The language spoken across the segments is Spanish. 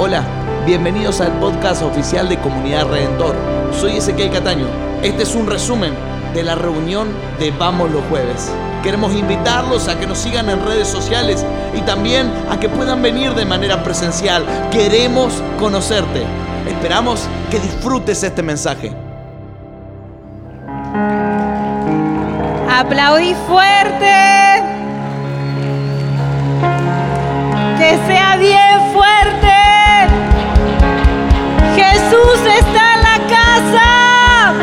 Hola, bienvenidos al podcast oficial de Comunidad Redentor. Soy Ezequiel Cataño. Este es un resumen de la reunión de Vamos los Jueves. Queremos invitarlos a que nos sigan en redes sociales y también a que puedan venir de manera presencial. Queremos conocerte. Esperamos que disfrutes este mensaje. Aplaudí fuerte. Que sea bien Jesús está en la casa.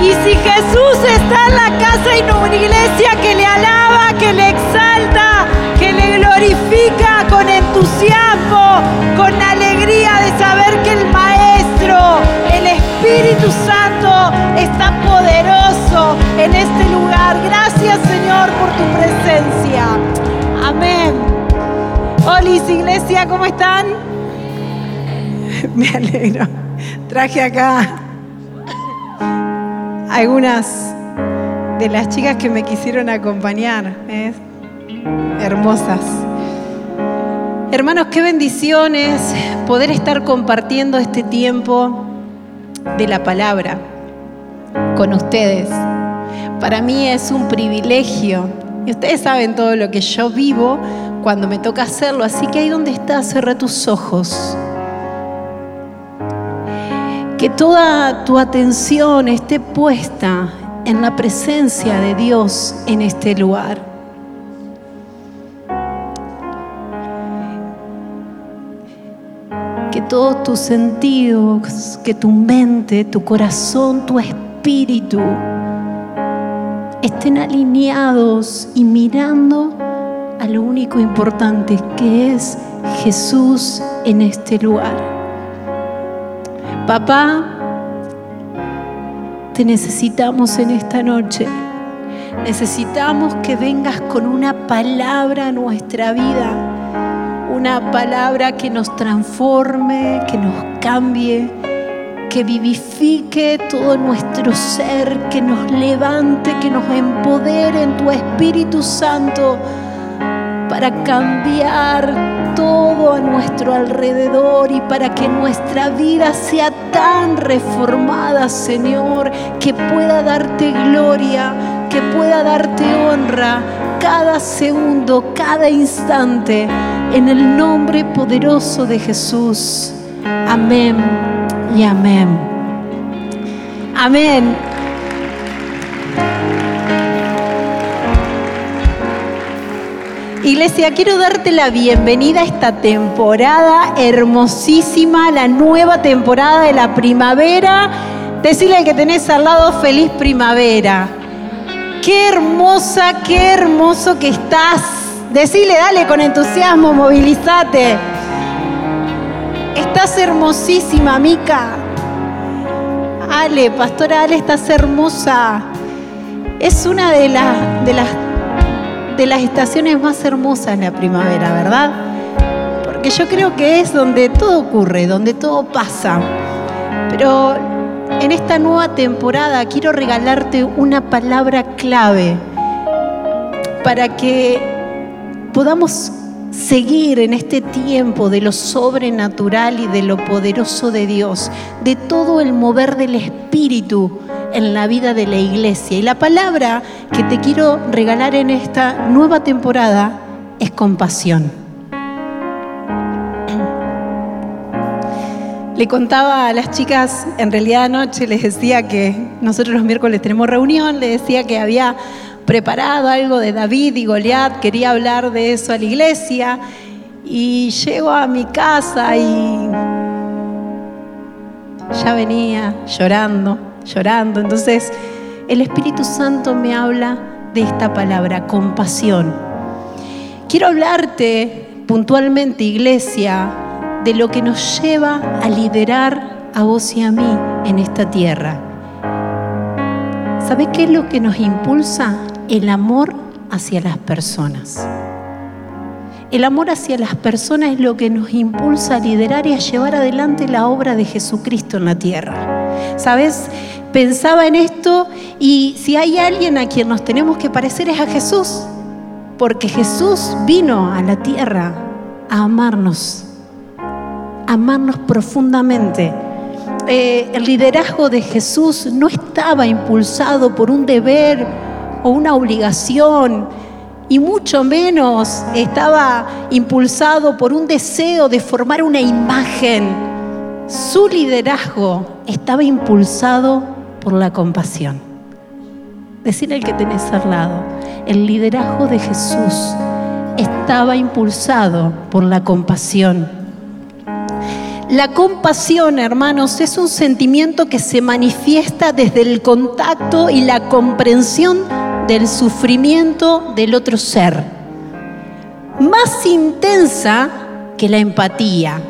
Y si Jesús está en la casa y no una iglesia que le alaba, que le exalta, que le glorifica con entusiasmo, con alegría de saber que el Maestro, el Espíritu Santo está poderoso en este lugar. Gracias Señor por tu presencia. Amén. Hola iglesia, ¿cómo están? Me alegro. Traje acá algunas de las chicas que me quisieron acompañar. Hermosas. Hermanos, qué bendiciones poder estar compartiendo este tiempo de la palabra con ustedes. Para mí es un privilegio y ustedes saben todo lo que yo vivo cuando me toca hacerlo, así que ahí donde estás, cierra tus ojos. Que toda tu atención esté puesta en la presencia de Dios en este lugar. Que todos tus sentidos, que tu mente, tu corazón, tu espíritu estén alineados y mirando a lo único importante que es Jesús en este lugar. Papá, te necesitamos en esta noche. Necesitamos que vengas con una palabra a nuestra vida, una palabra que nos transforme, que nos cambie, que vivifique todo nuestro ser, que nos levante, que nos empodere en tu Espíritu Santo para cambiar todo a nuestro alrededor y para que nuestra vida sea tan reformada, Señor, que pueda darte gloria, que pueda darte honra cada segundo, cada instante, en el nombre poderoso de Jesús. Amén y amén. Amén. Iglesia, quiero darte la bienvenida a esta temporada hermosísima, la nueva temporada de la primavera. Decirle al que tenés al lado feliz primavera. Qué hermosa, qué hermoso que estás. Decile, dale con entusiasmo, movilízate. Estás hermosísima, Mica. Ale, pastora Ale, estás hermosa. Es una de, las de, las, de las estaciones más hermosas la primavera, ¿verdad? Porque yo creo que es donde todo ocurre, donde todo pasa. Pero en esta nueva temporada quiero regalarte una palabra clave para que podamos seguir en este tiempo de lo sobrenatural y de lo poderoso de Dios, de todo el mover del Espíritu en la vida de la iglesia. Y la palabra que te quiero regalar en esta nueva temporada es compasión. Le contaba a las chicas, en realidad anoche les decía que nosotros los miércoles tenemos reunión, les decía que había preparado algo de David y Goliat, quería hablar de eso a la iglesia y llego a mi casa y ya venía llorando, llorando. Entonces el Espíritu Santo me habla de esta palabra, compasión. Quiero hablarte puntualmente, iglesia, de lo que nos lleva a liderar a vos y a mí en esta tierra. ¿Sabés qué es lo que nos impulsa? El amor hacia las personas. El amor hacia las personas es lo que nos impulsa a liderar y a llevar adelante la obra de Jesucristo en la tierra. ¿Sabes? Pensaba en esto y si hay alguien a quien nos tenemos que parecer es a Jesús, porque Jesús vino a la tierra a amarnos, amarnos profundamente. Eh, el liderazgo de Jesús no estaba impulsado por un deber o una obligación, y mucho menos estaba impulsado por un deseo de formar una imagen. Su liderazgo estaba impulsado por la compasión. Decir al que tenés al lado, el liderazgo de Jesús estaba impulsado por la compasión. La compasión, hermanos, es un sentimiento que se manifiesta desde el contacto y la comprensión del sufrimiento del otro ser, más intensa que la empatía.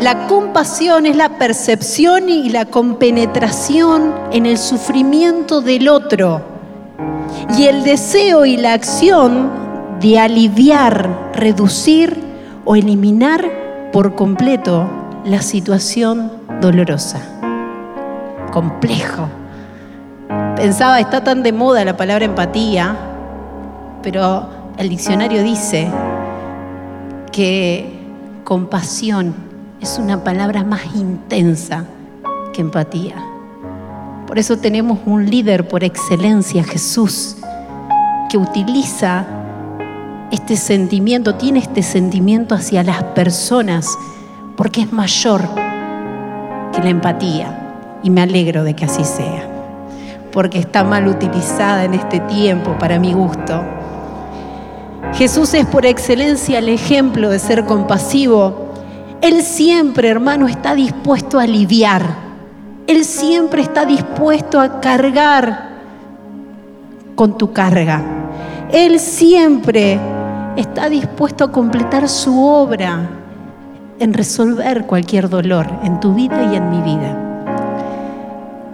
La compasión es la percepción y la compenetración en el sufrimiento del otro y el deseo y la acción de aliviar, reducir o eliminar por completo la situación dolorosa. Complejo Pensaba, está tan de moda la palabra empatía, pero el diccionario dice que compasión es una palabra más intensa que empatía. Por eso tenemos un líder por excelencia, Jesús, que utiliza este sentimiento, tiene este sentimiento hacia las personas, porque es mayor que la empatía. Y me alegro de que así sea porque está mal utilizada en este tiempo para mi gusto. Jesús es por excelencia el ejemplo de ser compasivo. Él siempre, hermano, está dispuesto a aliviar. Él siempre está dispuesto a cargar con tu carga. Él siempre está dispuesto a completar su obra en resolver cualquier dolor en tu vida y en mi vida.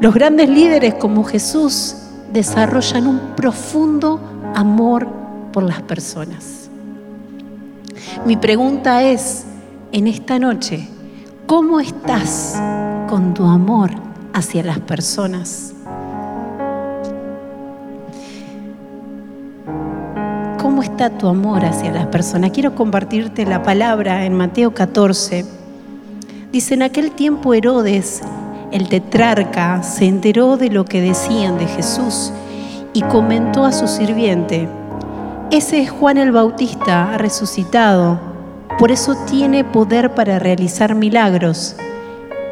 Los grandes líderes como Jesús desarrollan un profundo amor por las personas. Mi pregunta es, en esta noche, ¿cómo estás con tu amor hacia las personas? ¿Cómo está tu amor hacia las personas? Quiero compartirte la palabra en Mateo 14. Dice, en aquel tiempo Herodes el tetrarca se enteró de lo que decían de Jesús y comentó a su sirviente, ese es Juan el Bautista, ha resucitado, por eso tiene poder para realizar milagros.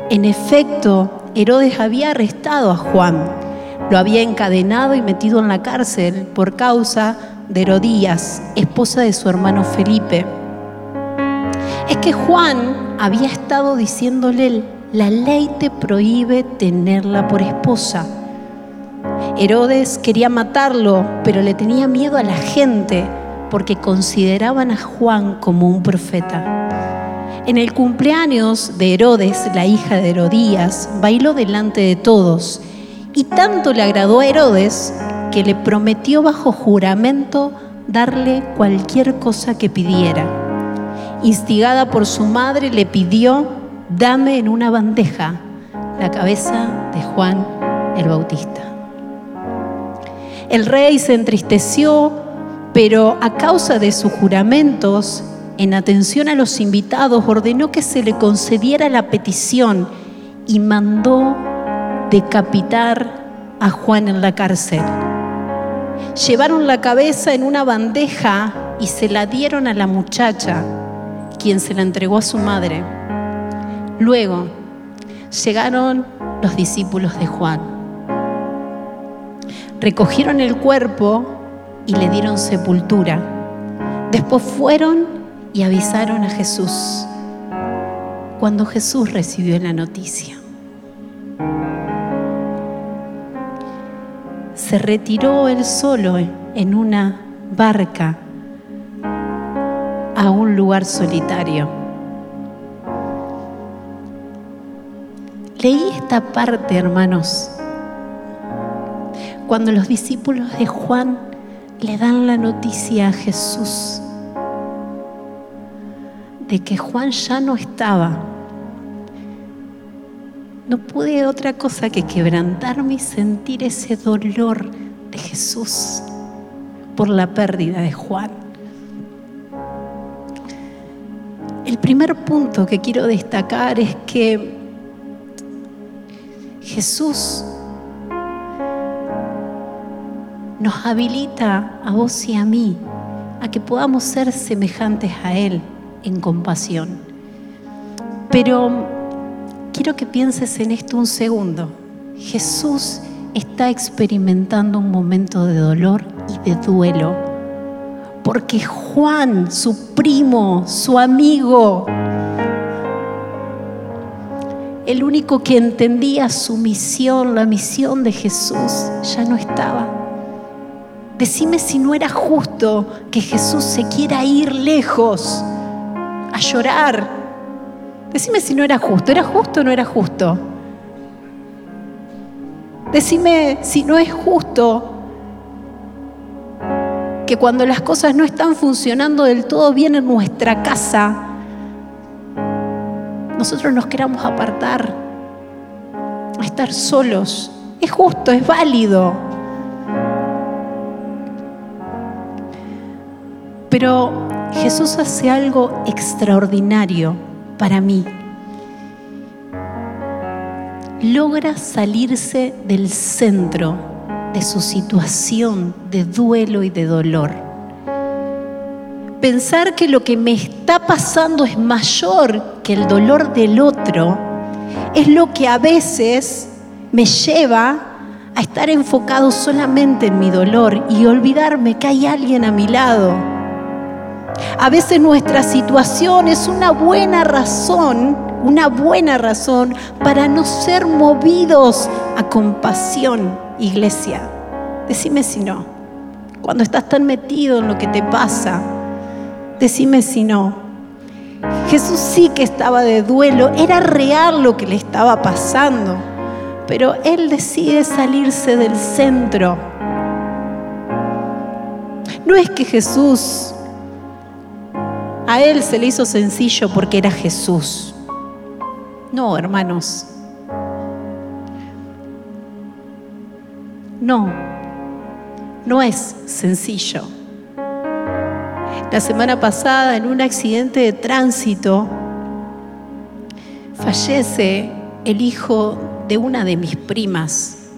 En efecto, Herodes había arrestado a Juan, lo había encadenado y metido en la cárcel por causa de Herodías, esposa de su hermano Felipe. Es que Juan había estado diciéndole la ley te prohíbe tenerla por esposa. Herodes quería matarlo, pero le tenía miedo a la gente porque consideraban a Juan como un profeta. En el cumpleaños de Herodes, la hija de Herodías, bailó delante de todos y tanto le agradó a Herodes que le prometió bajo juramento darle cualquier cosa que pidiera. Instigada por su madre, le pidió dame en una bandeja la cabeza de Juan el Bautista. El rey se entristeció, pero a causa de sus juramentos, en atención a los invitados, ordenó que se le concediera la petición y mandó decapitar a Juan en la cárcel. Llevaron la cabeza en una bandeja y se la dieron a la muchacha, quien se la entregó a su madre. Luego llegaron los discípulos de Juan. Recogieron el cuerpo y le dieron sepultura. Después fueron y avisaron a Jesús cuando Jesús recibió la noticia. Se retiró él solo en una barca a un lugar solitario Leí esta parte, hermanos, cuando los discípulos de Juan le dan la noticia a Jesús de que Juan ya no estaba. No pude otra cosa que quebrantarme y sentir ese dolor de Jesús por la pérdida de Juan. el primer punto que quiero destacar es que Jesús nos habilita a vos y a mí a que podamos ser semejantes a Él en compasión. Pero quiero que pienses en esto un segundo. Jesús está experimentando un momento de dolor y de duelo. Porque Juan, su primo, su amigo, el único que entendía su misión, la misión de Jesús, ya no estaba. Decime si no era justo que Jesús se quiera ir lejos a llorar. Decime si no era justo. ¿Era justo o no era justo? Decime si no es justo que cuando las cosas no están funcionando del todo bien en nuestra casa, nosotros nos queramos apartar, estar solos. Es justo, es válido. Pero Jesús hace algo extraordinario para mí. Logra salirse del centro de su situación de duelo y de dolor. Pensar que lo que me está pasando es mayor que el dolor del otro es lo que a veces me lleva a estar enfocado solamente en mi dolor y olvidarme que hay alguien a mi lado a veces nuestra situación es una buena razón, una buena razón para no ser movidos a compasión, iglesia. Decime si no. Cuando estás tan metido en lo que te pasa, decime si no. Jesús sí que estaba de duelo, era real lo que le estaba pasando, pero él decide salirse del centro. No es que Jesús a él se le hizo sencillo porque era Jesús. No, hermanos. No, no es sencillo. La semana pasada, en un accidente de tránsito, fallece el hijo de una de mis primas,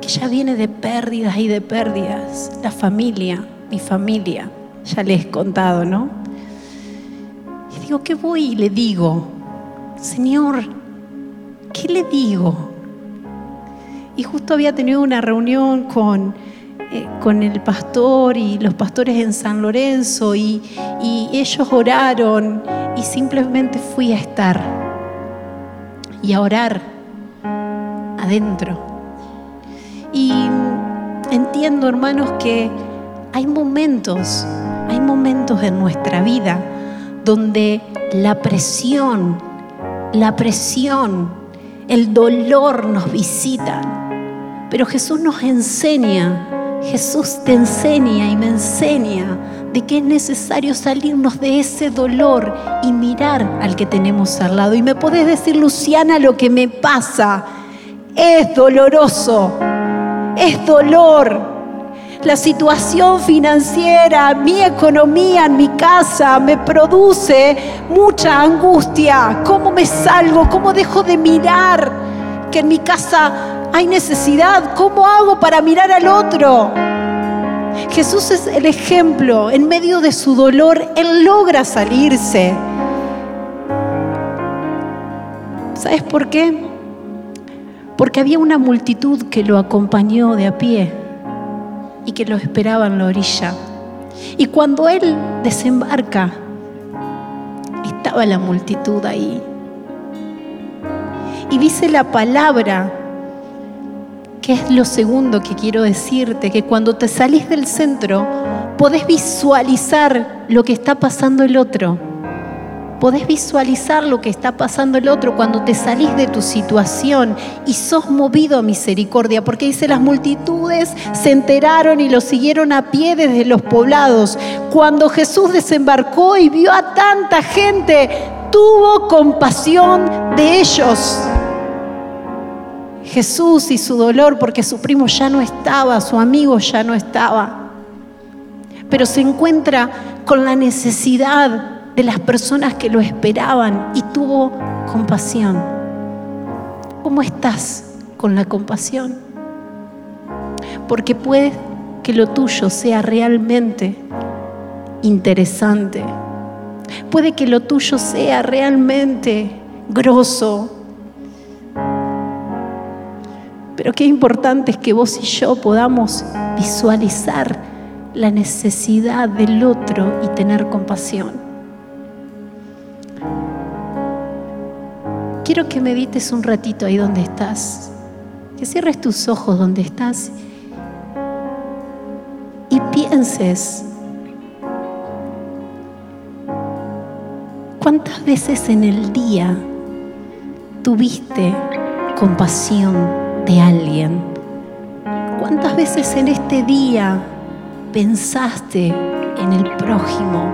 que ya viene de pérdidas y de pérdidas, la familia mi familia, ya les he contado, ¿no? Y digo, ¿qué voy y le digo? Señor, ¿qué le digo? Y justo había tenido una reunión con, eh, con el pastor y los pastores en San Lorenzo y, ellos oraron y simplemente fui a estar y a orar adentro. Y entiendo, hermanos, que hay momentos, hay momentos en nuestra vida donde la presión, la presión, el dolor nos visitan. Pero Jesús nos enseña, Jesús te enseña y me enseña de que es necesario salirnos de ese dolor y mirar al que tenemos al lado. Y me podés decir, Luciana, lo que me pasa es doloroso, es dolor, la situación financiera, mi economía en mi casa me produce mucha angustia. ¿Cómo me salgo? ¿Cómo dejo de mirar que en mi casa hay necesidad? ¿Cómo hago para mirar al otro? Jesús es el ejemplo. En medio de su dolor, Él logra salirse. ¿Sabes por qué? Porque había una multitud que lo acompañó de a pie y que lo esperaba en la orilla. Y cuando él desembarca, estaba la multitud ahí. Y dice la palabra, es lo segundo que quiero decirte, que cuando te salís del centro, podés visualizar lo que está pasando el otro podés visualizar lo que está pasando el otro cuando te salís de tu situación y sos movido a misericordia, porque dice las multitudes se enteraron y lo siguieron a pie desde los poblados. Cuando Jesús desembarcó y vio a tanta gente, tuvo compasión de ellos. Jesús y su dolor porque su primo ya no estaba, su amigo ya no estaba. pero se encuentra con la necesidad de las personas que lo esperaban y tuvo compasión. ¿Cómo estás con la compasión? Porque puede que lo tuyo sea realmente interesante. Puede que lo tuyo sea realmente grosso. Pero qué importante es que vos y yo podamos visualizar la necesidad del otro y tener compasión. Quiero que medites un ratito ahí donde estás, que cierres tus ojos donde estás y pienses cuántas veces en el día tuviste compasión de alguien. ¿Cuántas veces en este día pensaste en el prójimo.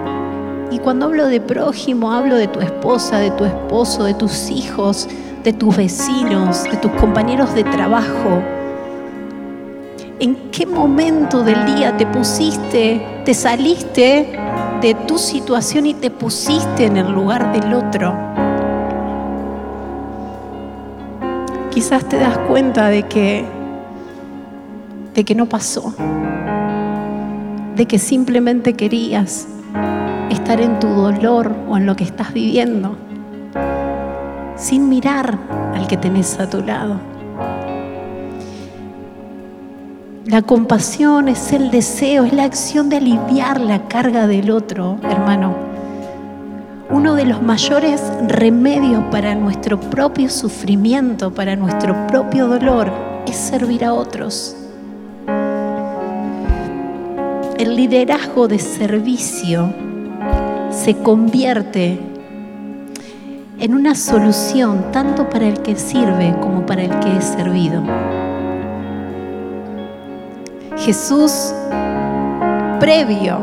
Y cuando hablo de prójimo, hablo de tu esposa, de tu esposo, de tus hijos, de tus vecinos, de tus compañeros de trabajo. ¿En qué momento del día te pusiste, te saliste de tu situación y te pusiste en el lugar del otro? Quizás te das cuenta de que de que no pasó de que simplemente querías estar en tu dolor o en lo que estás viviendo, sin mirar al que tenés a tu lado. La compasión es el deseo, es la acción de aliviar la carga del otro, hermano. Uno de los mayores remedios para nuestro propio sufrimiento, para nuestro propio dolor, es servir a otros el liderazgo de servicio se convierte en una solución tanto para el que sirve como para el que es servido. Jesús, previo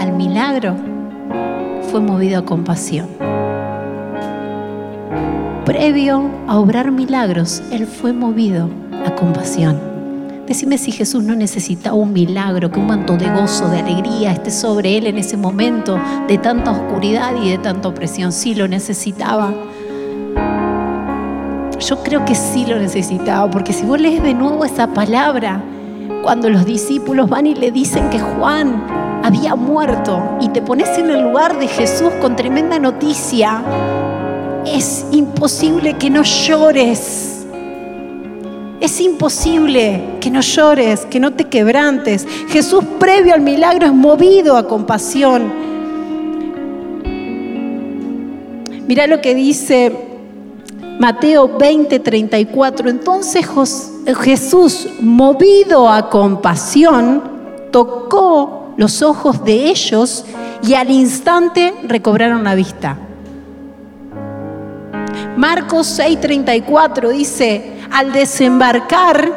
al milagro, fue movido a compasión. Previo a obrar milagros, Él fue movido a compasión. Decime si Jesús no necesitaba un milagro, que un manto de gozo, de alegría esté sobre él en ese momento de tanta oscuridad y de tanta opresión. Sí lo necesitaba. Yo creo que sí lo necesitaba, porque si vos lees de nuevo esa palabra, cuando los discípulos van y le dicen que Juan había muerto y te pones en el lugar de Jesús con tremenda noticia, es imposible que no llores es imposible que no llores, que no te quebrantes. Jesús previo al milagro es movido a compasión. Mira lo que dice Mateo 20, 34. Entonces Jesús, movido a compasión, tocó los ojos de ellos y al instante recobraron la vista. Marcos 6:34 dice, al desembarcar,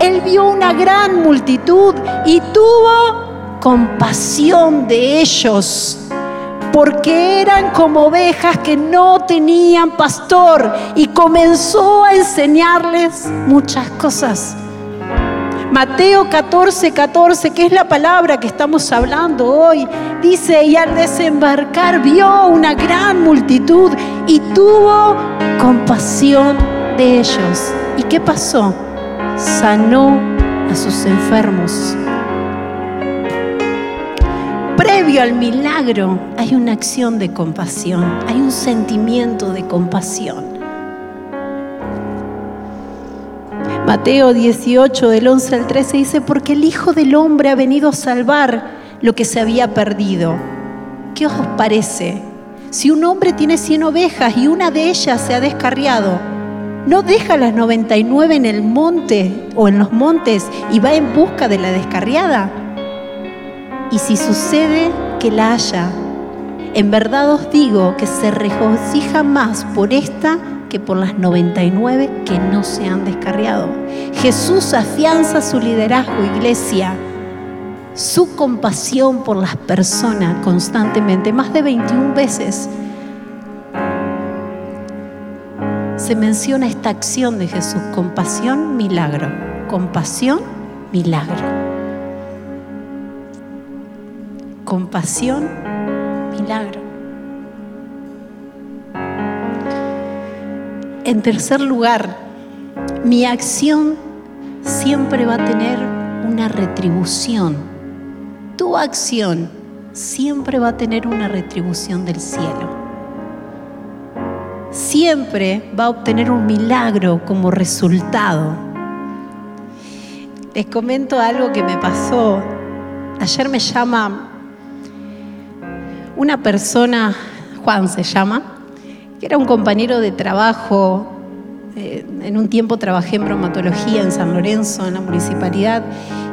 él vio una gran multitud y tuvo compasión de ellos, porque eran como ovejas que no tenían pastor y comenzó a enseñarles muchas cosas. Mateo 14, 14, que es la palabra que estamos hablando hoy, dice, y al desembarcar vio una gran multitud y tuvo compasión de ellos. ¿Y qué pasó? Sanó a sus enfermos. Previo al milagro hay una acción de compasión, hay un sentimiento de compasión. Mateo 18 del 11 al 13 dice, porque el Hijo del Hombre ha venido a salvar lo que se había perdido. ¿Qué os parece? Si un hombre tiene 100 ovejas y una de ellas se ha descarriado, ¿no deja las 99 en el monte o en los montes y va en busca de la descarriada? Y si sucede que la haya, en verdad os digo que se regocija más por esta que por las 99 que no se han descarriado. Jesús afianza su liderazgo, iglesia, su compasión por las personas constantemente, más de 21 veces. Se menciona esta acción de Jesús, compasión, milagro, compasión, milagro. compasión, milagro. En tercer lugar, mi acción siempre va a tener una retribución. Tu acción siempre va a tener una retribución del cielo. Siempre va a obtener un milagro como resultado. Les comento algo que me pasó. Ayer me llama una persona, Juan se llama, que era un compañero de trabajo. Eh, en un tiempo trabajé en bromatología en San Lorenzo, en la municipalidad,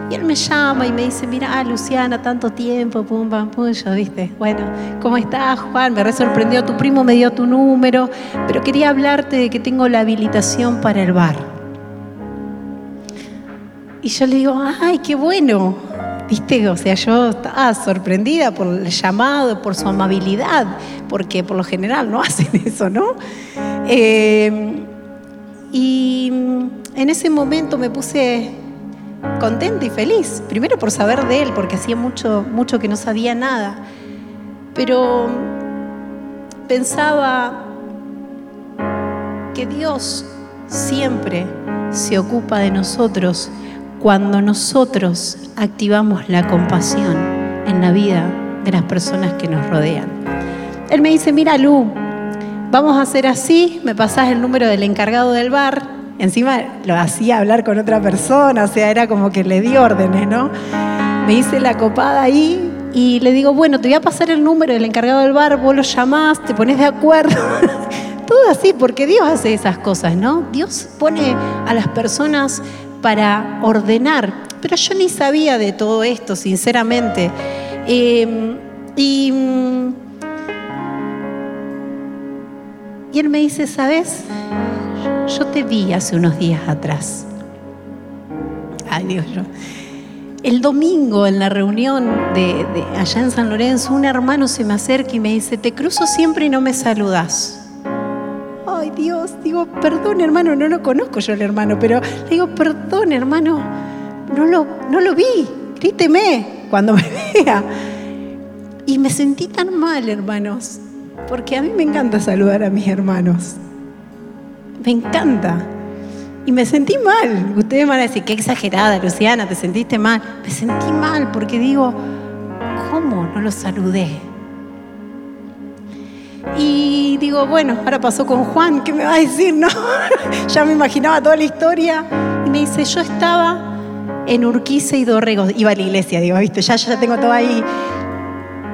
y él me llama y me dice, mira, Luciana, tanto tiempo, pum, pam, pum, yo, viste, bueno, ¿cómo estás, Juan? Me re sorprendió, tu primo me dio tu número, pero quería hablarte de que tengo la habilitación para el bar. Y yo le digo, ay, qué bueno, viste, o sea, yo estaba sorprendida por el llamado, por su amabilidad, porque por lo general no hacen eso, ¿no? Eh, y en ese momento me puse contenta y feliz. Primero por saber de él, porque hacía mucho, mucho que no sabía nada. Pero pensaba que Dios siempre se ocupa de nosotros cuando nosotros activamos la compasión en la vida de las personas que nos rodean. Él me dice, mira Lu, vamos a hacer así, me pasás el número del encargado del bar, Encima lo hacía hablar con otra persona, o sea, era como que le di órdenes, ¿no? Me hice la copada ahí y le digo, bueno, te voy a pasar el número del encargado del bar, vos lo llamás, te pones de acuerdo. Todo así, porque Dios hace esas cosas, ¿no? Dios pone a las personas para ordenar. Pero yo ni sabía de todo esto, sinceramente. Em, y, él me dice, ¿sabes? Yo te vi hace unos días atrás. Ay Dios, yo. El domingo en la reunión de, allá en San Lorenzo, un hermano se me acerca y me dice, te cruzo siempre y no me saludas. Dios, digo, perdón hermano, no lo conozco yo el hermano, pero le digo, perdón hermano, no lo, no lo vi, gríteme cuando me vea. Y me sentí tan mal, hermanos, porque a mí me encanta saludar a mis hermanos. Me encanta. Y me sentí mal. Ustedes van a decir, qué exagerada, Luciana, te sentiste mal. Me sentí mal porque digo, ¿cómo no lo saludé? Y digo, bueno, ahora pasó con Juan, ¿qué me va a decir? No, ya me imaginaba toda la historia. Y me dice, yo estaba en Urquiza y Dorrego, iba a la iglesia, digo, viste, ya, ya tengo todo ahí.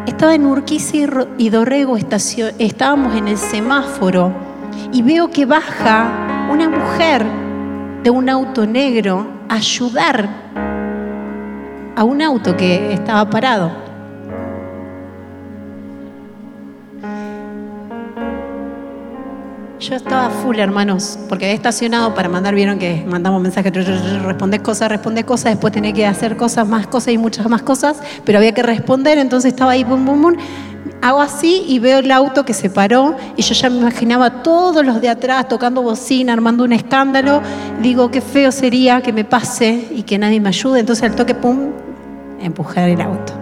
Estaba en Urquiza y Dorrego, estábamos en el semáforo y veo que baja una mujer de un auto negro a ayudar a un auto que estaba parado. Yo estaba full, hermanos, porque había estacionado para mandar, vieron que mandamos mensajes, responder cosas, responder cosas, después tenía que hacer cosas, más cosas y muchas más cosas, pero había que responder, entonces estaba ahí, bum, bum, bum. Hago así y veo el auto que se paró y yo ya me imaginaba todos los de atrás tocando bocina, armando un escándalo. Digo, qué feo sería que me pase y que nadie me ayude. Entonces al toque, pum, empujar el auto.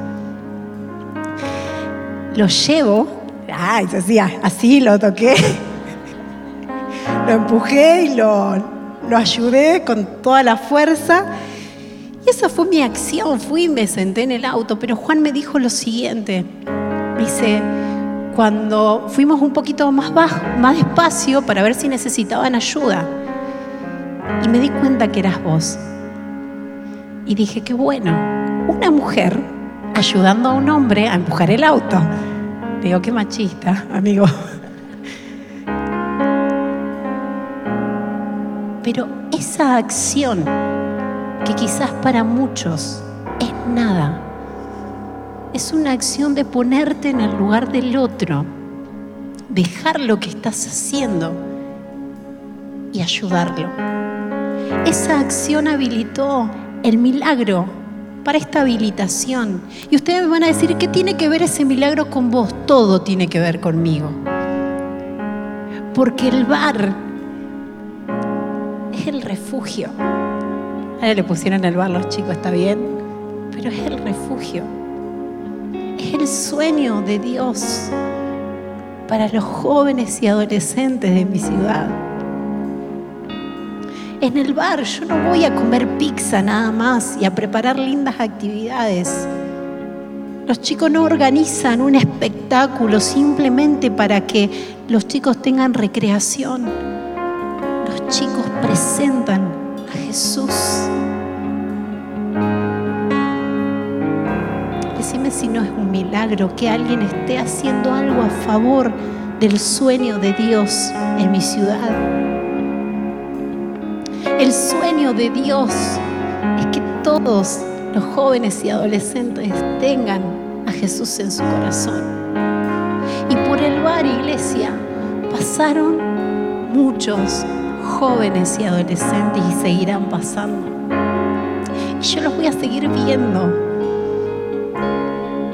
Lo llevo, ay, así, así lo toqué, lo empujé y lo, lo ayudé con toda la fuerza. Y esa fue mi acción, fui y me senté en el auto. Pero Juan me dijo lo siguiente, Dice, cuando fuimos un poquito más bajo, más despacio para ver si necesitaban ayuda. Y me di cuenta que eras vos. Y dije, qué bueno, una mujer ayudando a un hombre a empujar el auto. Digo, qué machista, amigo. Pero esa acción, que quizás para muchos es nada, es una acción de ponerte en el lugar del otro, dejar lo que estás haciendo y ayudarlo. Esa acción habilitó el milagro para esta habilitación. Y ustedes me van a decir, ¿qué tiene que ver ese milagro con vos? Todo tiene que ver conmigo. Porque el bar es el refugio. Ahora le pusieron el bar los chicos, está bien, pero es el refugio Es el sueño de Dios para los jóvenes y adolescentes de mi ciudad. En el bar yo no voy a comer pizza nada más y a preparar lindas actividades. Los chicos no organizan un espectáculo simplemente para que los chicos tengan recreación. Chicos presentan a Jesús. Decime si no es un milagro que alguien esté haciendo algo a favor del sueño de Dios en mi ciudad. El sueño de Dios es que todos los jóvenes y adolescentes tengan a Jesús en su corazón. Y por el bar iglesia pasaron muchos jóvenes y adolescentes y seguirán pasando. Y yo los voy a seguir viendo.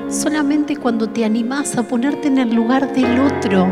Solamente cuando te animás a ponerte en el lugar del otro,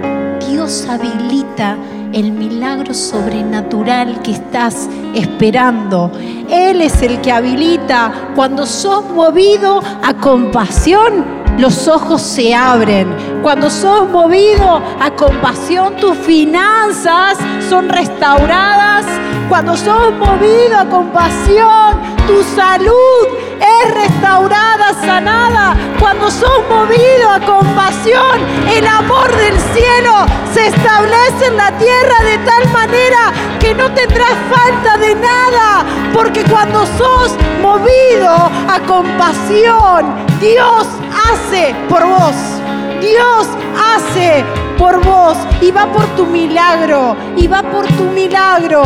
Dios habilita el milagro sobrenatural que estás esperando. Él es el que habilita. Cuando sos movido a compasión, los ojos se abren. Cuando sos movido a compasión, tus finanzas son restauradas. Cuando sos movido a compasión, tu salud es restaurada, sanada. Cuando sos movido a compasión, el amor del cielo se establece en la tierra de tal manera que no tendrás falta de nada. Porque cuando sos movido a compasión, Dios hace por vos. Dios hace por vos y va por tu milagro, y va por tu milagro,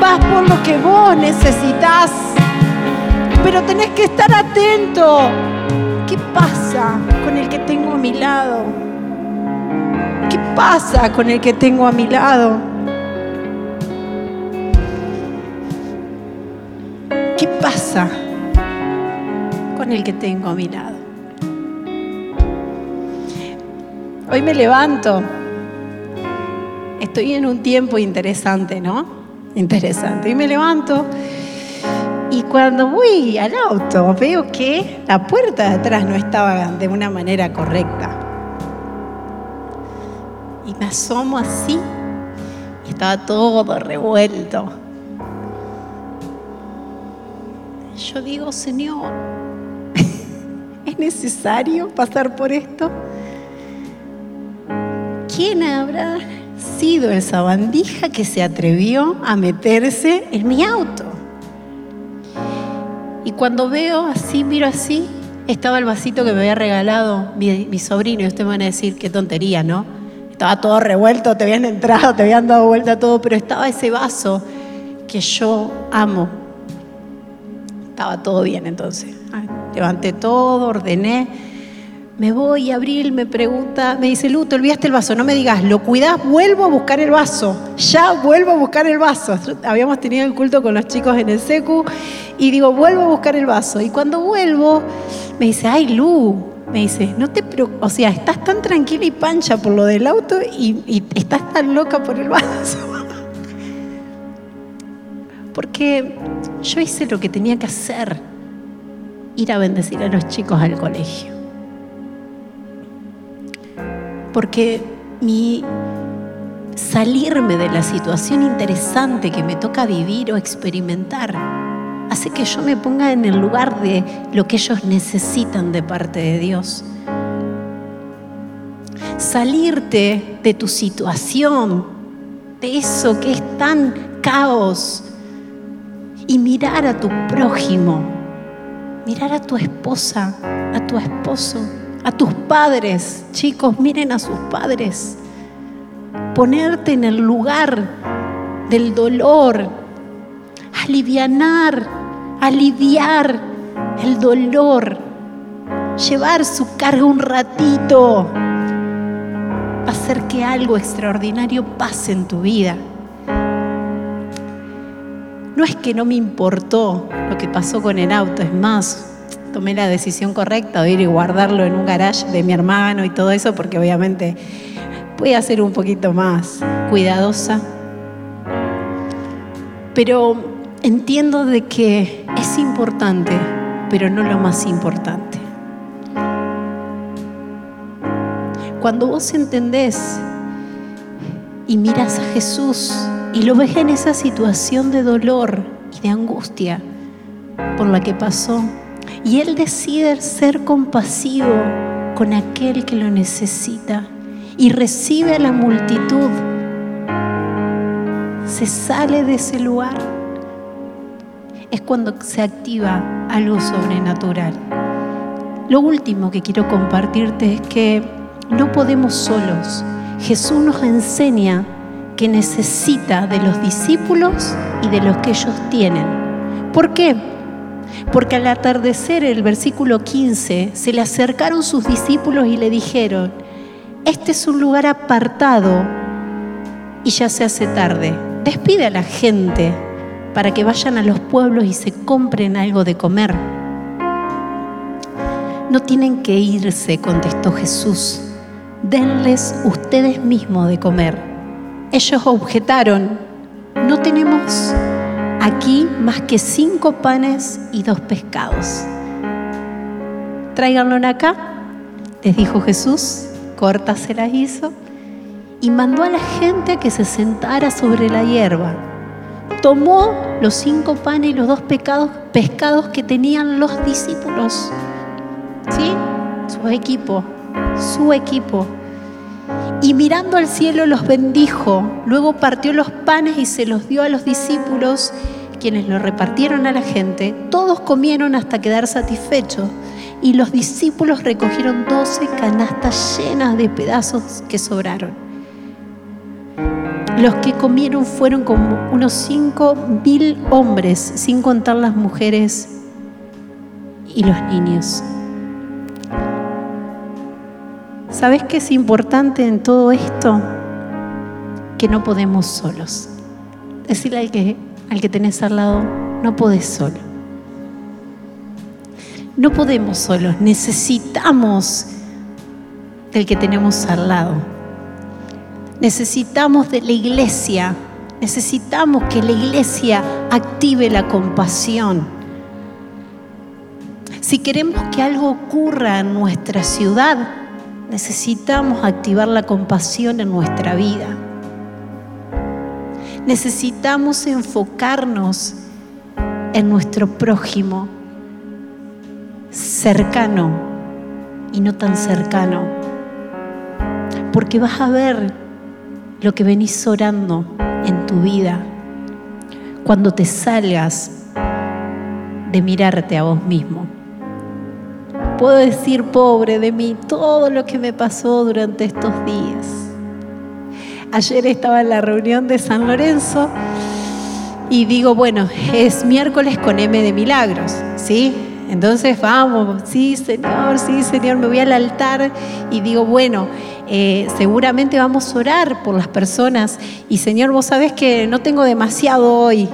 vas por lo que vos necesitas. Pero tenés que estar atento. ¿Qué pasa con el que tengo a mi lado? ¿Qué pasa con el que tengo a mi lado? ¿Qué pasa con el que tengo a mi lado? Hoy me levanto. Estoy en un tiempo interesante, ¿no? Interesante. Y me levanto y cuando voy al auto veo que la puerta de atrás no estaba de una manera correcta. Y me asomo así y estaba todo revuelto. Yo digo, Señor, ¿es necesario pasar por esto? ¿Quién habrá sido esa bandija que se atrevió a meterse en mi auto? Y cuando veo así, miro así, estaba el vasito que me había regalado mi, sobrino. Y ustedes van a decir, qué tontería, ¿no? Estaba todo revuelto, te habían entrado, te habían dado vuelta todo, pero estaba ese vaso que yo amo. Estaba todo bien entonces. Levanté todo, ordené me voy, Abril me pregunta, me dice, Lu, te olvidaste el vaso, no me digas, lo cuidás, vuelvo a buscar el vaso, ya vuelvo a buscar el vaso. Habíamos tenido el culto con los chicos en el SECU y digo, vuelvo a buscar el vaso. Y cuando vuelvo, me dice, ay, Lu, me dice, no te o sea, estás tan tranquila y pancha por lo del auto y, y estás tan loca por el vaso. Porque yo hice lo que tenía que hacer, ir a bendecir a los chicos al colegio porque mi salirme de la situación interesante que me toca vivir o experimentar hace que yo me ponga en el lugar de lo que ellos necesitan de parte de Dios. Salirte de tu situación, de eso que es tan caos, y mirar a tu prójimo, mirar a tu esposa, a tu esposo a tus padres. Chicos, miren a sus padres. Ponerte en el lugar del dolor, alivianar, aliviar el dolor, llevar su carga un ratito, hacer que algo extraordinario pase en tu vida. No es que no me importó lo que pasó con el auto, es más, tomé la decisión correcta de ir y guardarlo en un garage de mi hermano y todo eso, porque obviamente voy a ser un poquito más cuidadosa. Pero entiendo de que es importante, pero no lo más importante. cuando vos entendés y miras a Jesús y lo ves en esa situación de dolor y de angustia por la que pasó, y Él decide ser compasivo con aquel que lo necesita y recibe a la multitud, se sale de ese lugar, es cuando se activa algo sobrenatural. Lo último que quiero compartirte es que no podemos solos. Jesús nos enseña que necesita de los discípulos y de los que ellos tienen. ¿Por qué? Porque al atardecer, el versículo 15, se le acercaron sus discípulos y le dijeron, este es un lugar apartado y ya se hace tarde. Despide a la gente para que vayan a los pueblos y se compren algo de comer. No tienen que irse, contestó Jesús. Denles ustedes mismos de comer. Ellos objetaron, no tenemos aquí más que cinco panes y dos pescados. Tráiganlo acá, les dijo Jesús, corta se las hizo, y mandó a la gente a que se sentara sobre la hierba. Tomó los cinco panes y los dos pescados, pescados que tenían los discípulos ¿sí? Su equipo, su equipo. Y mirando al cielo los bendijo, luego partió los panes y se los dio a los discípulos, quienes lo repartieron a la gente. Todos comieron hasta quedar satisfechos y los discípulos recogieron doce canastas llenas de pedazos que sobraron. Los que comieron fueron como unos cinco mil hombres, sin contar las mujeres y los niños. ¿Sabes qué es importante en todo esto? Que no podemos solos. Decirle al que, al que tenés al lado, no podés solo. No podemos solos, necesitamos del que tenemos al lado. Necesitamos de la iglesia, necesitamos que la iglesia active la compasión. Si queremos que algo ocurra en nuestra ciudad, necesitamos activar la compasión en nuestra vida. Necesitamos enfocarnos en nuestro prójimo, cercano y no tan cercano, porque vas a ver lo que venís orando en tu vida cuando te salgas de mirarte a vos mismo puedo decir, pobre de mí, todo lo que me pasó durante estos días. Ayer estaba en la reunión de San Lorenzo y digo, bueno, es miércoles con M de milagros, ¿sí? Entonces vamos, sí, Señor, sí, Señor, me voy al altar y digo, bueno, eh, seguramente vamos a orar por las personas y Señor, vos sabés que no tengo demasiado hoy,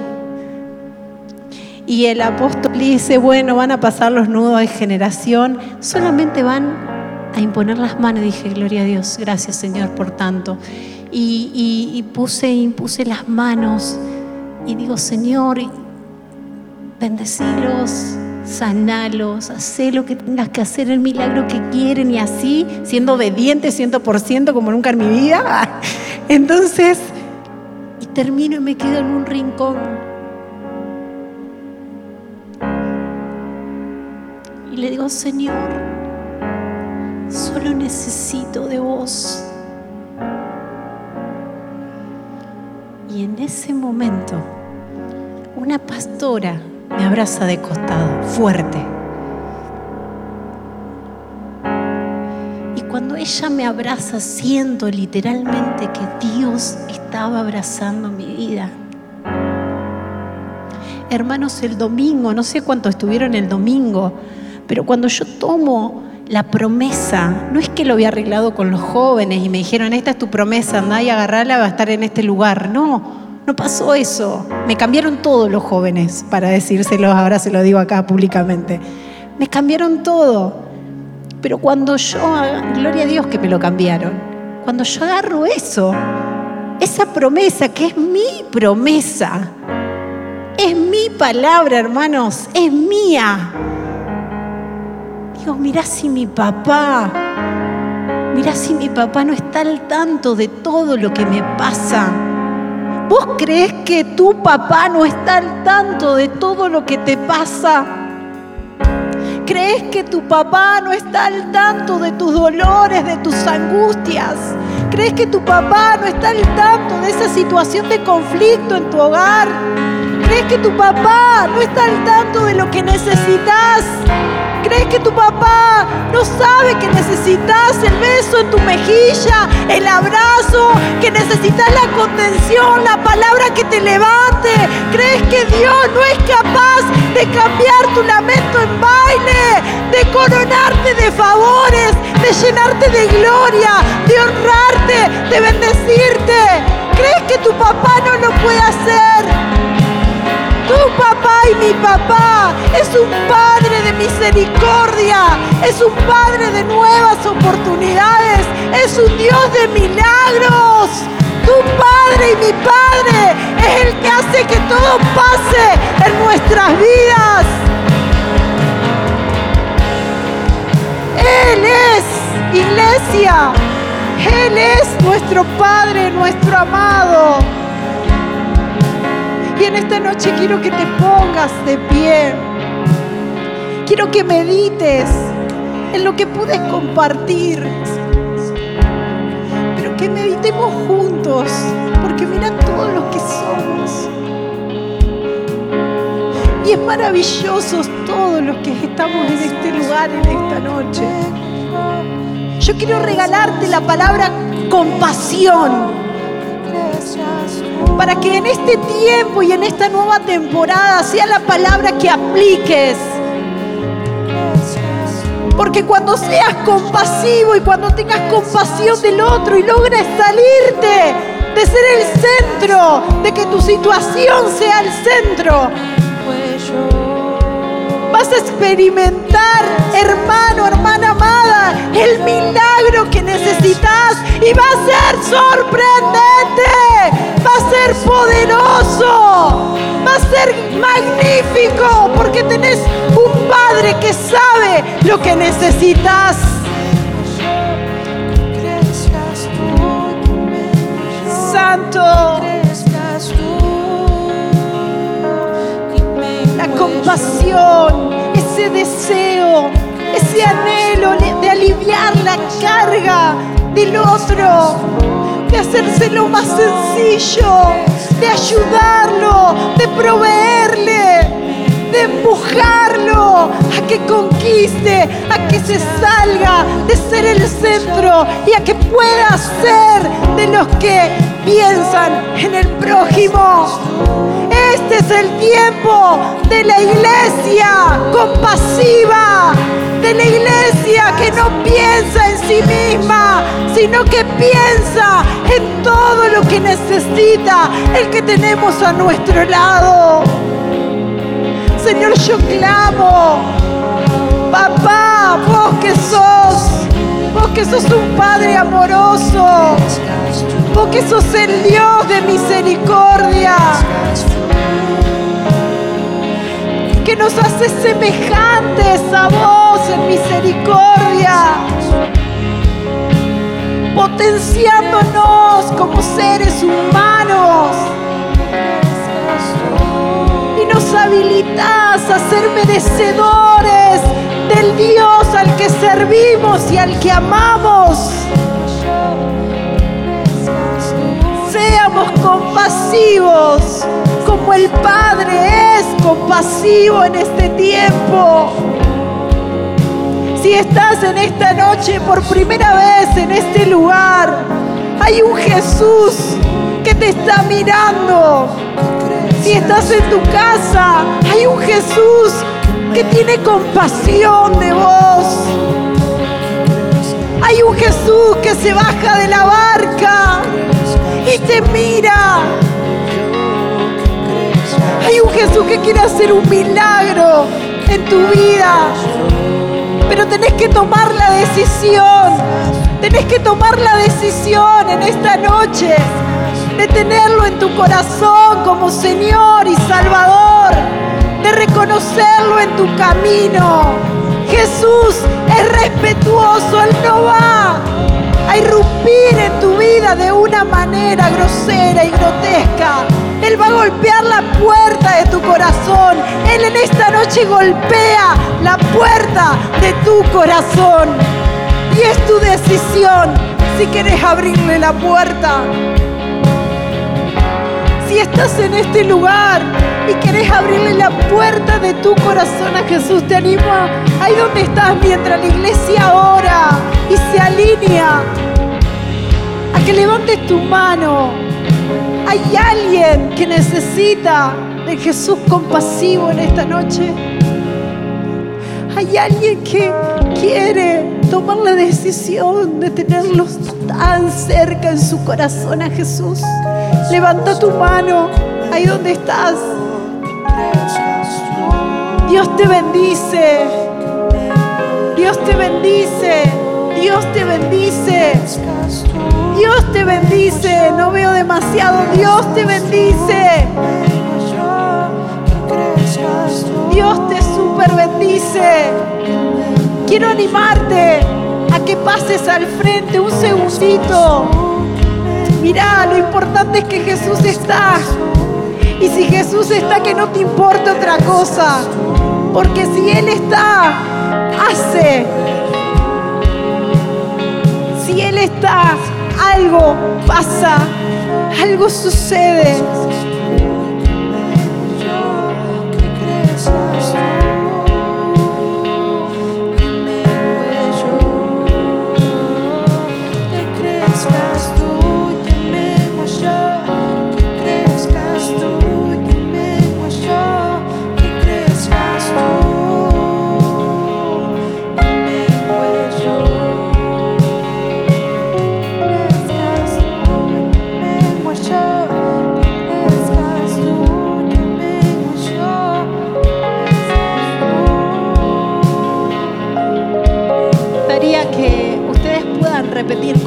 y el apóstol dice, bueno, van a pasar los nudos de generación, solamente van a imponer las manos. Dije, gloria a Dios, gracias Señor por tanto. Y, puse, impuse las manos y digo, Señor, bendecilos, sanalos, haz lo que tengas que hacer, el milagro que quieren y así, siendo obediente 100% como nunca en mi vida. Entonces, y termino y me quedo en un rincón Le digo, Señor, solo necesito de vos. Y en ese momento, una pastora me abraza de costado, fuerte. Y cuando ella me abraza, siento literalmente que Dios estaba abrazando mi vida. Hermanos, el domingo, no sé cuánto estuvieron el domingo, pero cuando yo tomo la promesa, no es que lo había arreglado con los jóvenes y me dijeron, esta es tu promesa, anda y agarrala, va a estar en este lugar. No, no pasó eso. Me cambiaron todos los jóvenes, para decírselos, ahora se lo digo acá públicamente. Me cambiaron todo. Pero cuando yo, gloria a Dios que me lo cambiaron, cuando yo agarro eso, esa promesa que es mi promesa, es mi palabra, hermanos, es mía. Digo, mirá si mi papá Mira si mi papá no está al tanto de todo lo que me pasa. ¿Vos crees que tu papá no está al tanto de todo lo que te pasa? ¿Crees que tu papá no está al tanto de tus dolores, de tus angustias? ¿Crees que tu papá no está al tanto de esa situación de conflicto en tu hogar? ¿Crees que tu papá no está al tanto de lo que necesitas? ¿Crees que tu papá no sabe que necesitas el beso en tu mejilla, el abrazo, que necesitas la contención, la palabra que te levante? ¿Crees que Dios no es capaz de cambiar tu lamento en baile, de coronarte de favores, de llenarte de gloria, de honrarte, de bendecirte? ¿Crees que tu papá no lo puede hacer? Tu papá y mi papá es un Padre de misericordia, es un Padre de nuevas oportunidades, es un Dios de milagros. Tu Padre y mi Padre es el que hace que todo pase en nuestras vidas. Él es iglesia. Él es nuestro Padre, nuestro amado. Y en esta noche quiero que te pongas de pie. Quiero que medites en lo que pude compartir. Pero que meditemos juntos, porque mira todo lo que somos. Y es maravilloso todo lo que estamos en este lugar en esta noche. Yo quiero regalarte la palabra compasión para que en este tiempo y en esta nueva temporada sea la palabra que apliques. Porque cuando seas compasivo y cuando tengas compasión del otro y logres salirte de ser el centro, de que tu situación sea el centro, vas a experimentar, hermano, hermana amada, el milagro que necesitas y va a ser sorprendente va a ser poderoso, va a ser magnífico, porque tenés un Padre que sabe lo que necesitas. Santo, la compasión, ese deseo, ese anhelo de aliviar la carga del otro de hacérselo más sencillo, de ayudarlo, de proveerle, de empujarlo a que conquiste, a que se salga de ser el centro y a que pueda ser de los que piensan en el prójimo. Este es el tiempo de la iglesia compasiva, de la iglesia que no piensa en sí misma, sino que piensa en todo lo que necesita el que tenemos a nuestro lado. Señor, yo clamo, papá, vos que sos, vos que sos un Padre amoroso, vos que sos el Dios de misericordia nos hace semejantes a vos en misericordia, potenciándonos como seres humanos y nos habilitas a ser merecedores del Dios al que servimos y al que amamos. Seamos compasivos como el Padre compasivo en este tiempo. Si estás en esta noche por primera vez en este lugar, hay un Jesús que te está mirando. Si estás en tu casa, hay un Jesús que tiene compasión de vos. Hay un Jesús que se baja de la barca y te mira hay un Jesús que quiere hacer un milagro en tu vida. Pero tenés que tomar la decisión. Tenés que tomar la decisión en esta noche de tenerlo en tu corazón como Señor y Salvador. De reconocerlo en tu camino. Jesús es respetuoso, Él no va interrumpir en tu vida de una manera grosera y grotesca. Él va a golpear la puerta de tu corazón. Él en esta noche golpea la puerta de tu corazón. Y es tu decisión si quieres abrirle la puerta. Si estás en este lugar y querés abrirle la puerta de tu corazón a Jesús, te animo ahí donde estás mientras la iglesia ora y se alinea a que levantes tu mano. Hay alguien que necesita de Jesús compasivo en esta noche. Hay alguien que quiere tomar la decisión de tenerlos tan cerca en su corazón a Jesús. Levanta tu mano ahí donde estás. Dios te bendice. Dios te bendice. Dios te bendice. Dios te bendice. No veo demasiado. Dios te bendice. Dios te super bendice. Quiero animarte a que pases al frente un segundito. Mira, lo importante es que Jesús está. Y si Jesús está, que no te importa otra cosa. Porque si Él está, hace. Si Él está, algo pasa, algo sucede.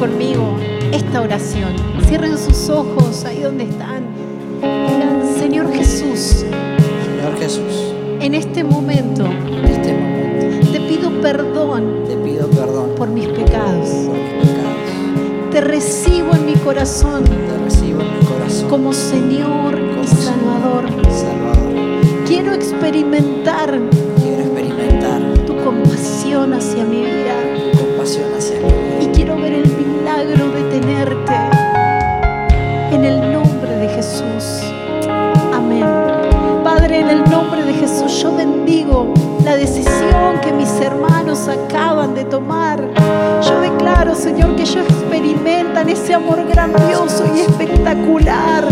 Conmigo esta oración. Cierren sus ojos ahí donde están. Digan, Señor Jesús, Señor Jesús, en este momento en este momento te pido perdón te pido perdón por mis pecados. por mis pecados. Te recibo en mi corazón Te recibo en mi corazón como Señor y Como Salvador. Salvador. Quiero experimentar Quiero experimentar tu compasión hacia mi vida milagro de tenerte en el nombre de Jesús. Amén. Padre, en el nombre de Jesús yo bendigo la decisión que mis hermanos acaban de tomar. Yo declaro, Señor, que ellos experimentan ese amor grandioso y espectacular.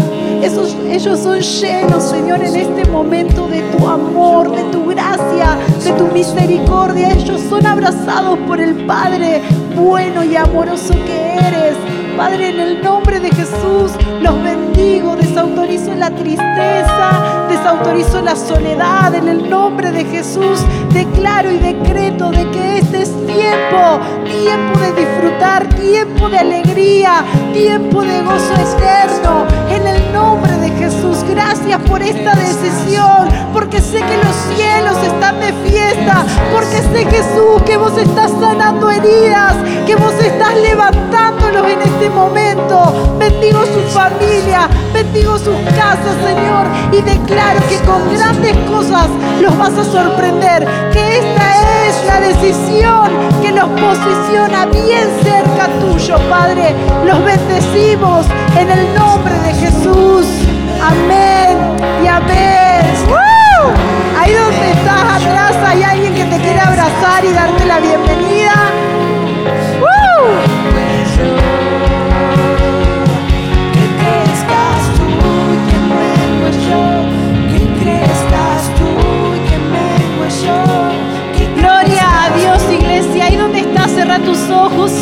Esos- ellos son llenos, Señor, en este momento de tu amor, de tu gracia, de tu misericordia. Ellos son abrazados por el Padre bueno y amoroso que Padre, en el nombre de Jesús los bendigo, desautorizo la tristeza, desautorizo la soledad. En el nombre de Jesús declaro y decreto de que este es tiempo, tiempo de disfrutar, tiempo de alegría, tiempo de gozo eterno. En el nombre de Jesús, gracias por esta decisión, porque sé que los cielos están de fiesta, porque sé Jesús que vos estás sanando heridas, que vos estás levantándolos en este momento. Bendigo su familia, bendigo sus casas, Señor, y declaro que con grandes cosas los vas a sorprender, que esta es la decisión que los posiciona bien cerca tuyo, Padre. Los bendecimos en el nombre de Jesús. Amén y amén. ¡Woo! Te quiere abrazar y darte la bienvenida. Gloria a Dios, iglesia. Ahí donde estás, cerra tus ojos.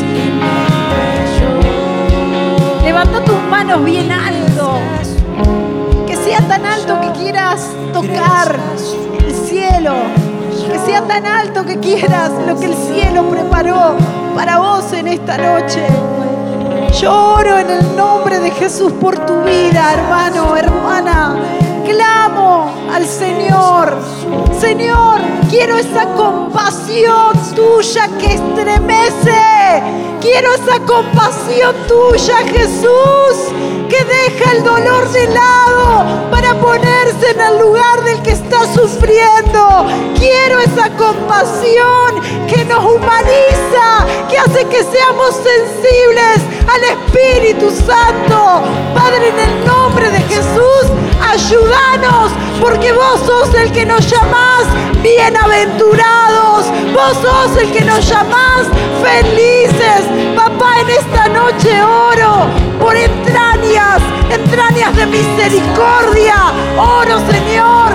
Levanta tus manos bien alto. Que sea tan alto que quieras tocar el cielo. Que sea tan alto que quieras lo que el cielo preparó para vos en esta noche. Yo oro en el nombre de Jesús por tu vida, hermano, hermana. clamo al Señor. Señor, quiero esa compasión tuya que estremece. Quiero esa compasión tuya, Jesús, que deja el dolor de lado para ponerse en el lugar del que está sufriendo. Quiero esa compasión que nos humaniza, que hace que seamos sensibles al Espíritu Santo. Padre, en el nombre de Jesús, ayúdanos, porque vos sos el que nos llamás bienaventurados. Vos sos el que nos llamás felices. Papá, en esta noche oro por entrañas, entrañas de misericordia. Oro, Señor,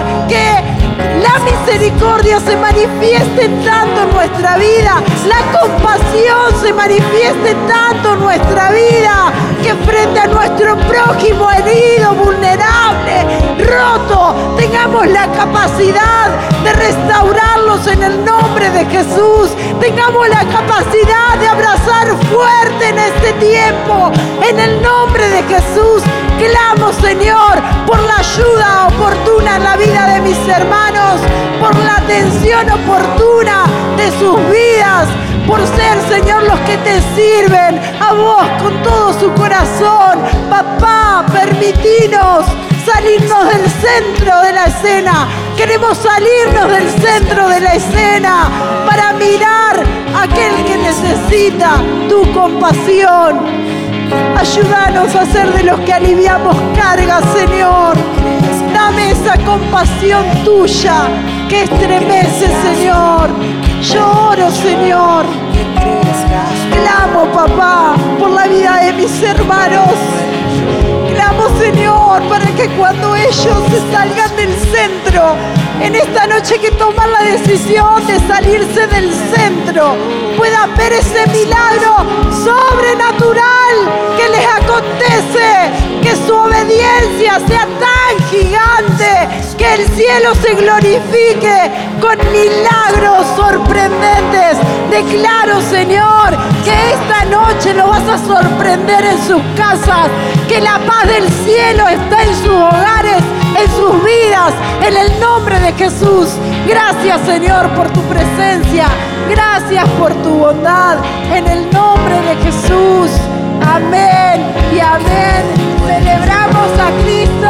la misericordia se manifieste tanto en nuestra vida, la compasión se manifieste tanto en nuestra vida, que frente a nuestro prójimo herido, vulnerable, roto, tengamos la capacidad de restaurarlos en el nombre de Jesús, tengamos la capacidad de abrazar fuerte en este tiempo, en el nombre de Jesús. Clamo, Señor, por la ayuda oportuna en la vida de mis hermanos, por la atención oportuna de sus vidas, por ser, Señor, los que te sirven a vos con todo su corazón. Papá, permitinos salirnos del centro de la escena. Queremos salirnos del centro de la escena para mirar a aquel que necesita tu compasión. Ayúdanos a ser de los que aliviamos cargas, Señor. Dame esa compasión tuya que estremece, Señor. Lloro, Señor. Clamo, papá, por la vida de mis hermanos. Señor, para que cuando ellos se salgan del centro, en esta noche que toman la decisión de salirse del centro, puedan ver ese milagro sobrenatural que les acontece, que su obediencia sea tan gigante, que el cielo se glorifique con milagros sorprendentes. Declaro, Señor, que esta noche lo vas a sorprender en sus casas, que la paz del cielo está en sus hogares, en sus vidas, en el nombre de Jesús. Gracias, Señor, por tu presencia. Gracias por tu bondad, en el nombre de Jesús. Amén y amén. Celebramos a Cristo.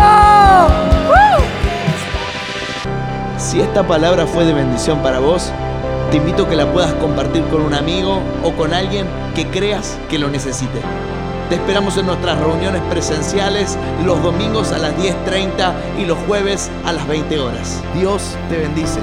Si esta palabra fue de bendición para vos, te invito a que la puedas compartir con un amigo o con alguien que creas que lo necesite. Te esperamos en nuestras reuniones presenciales los domingos a las 10.30 y los jueves a las 20 horas. Dios te bendice.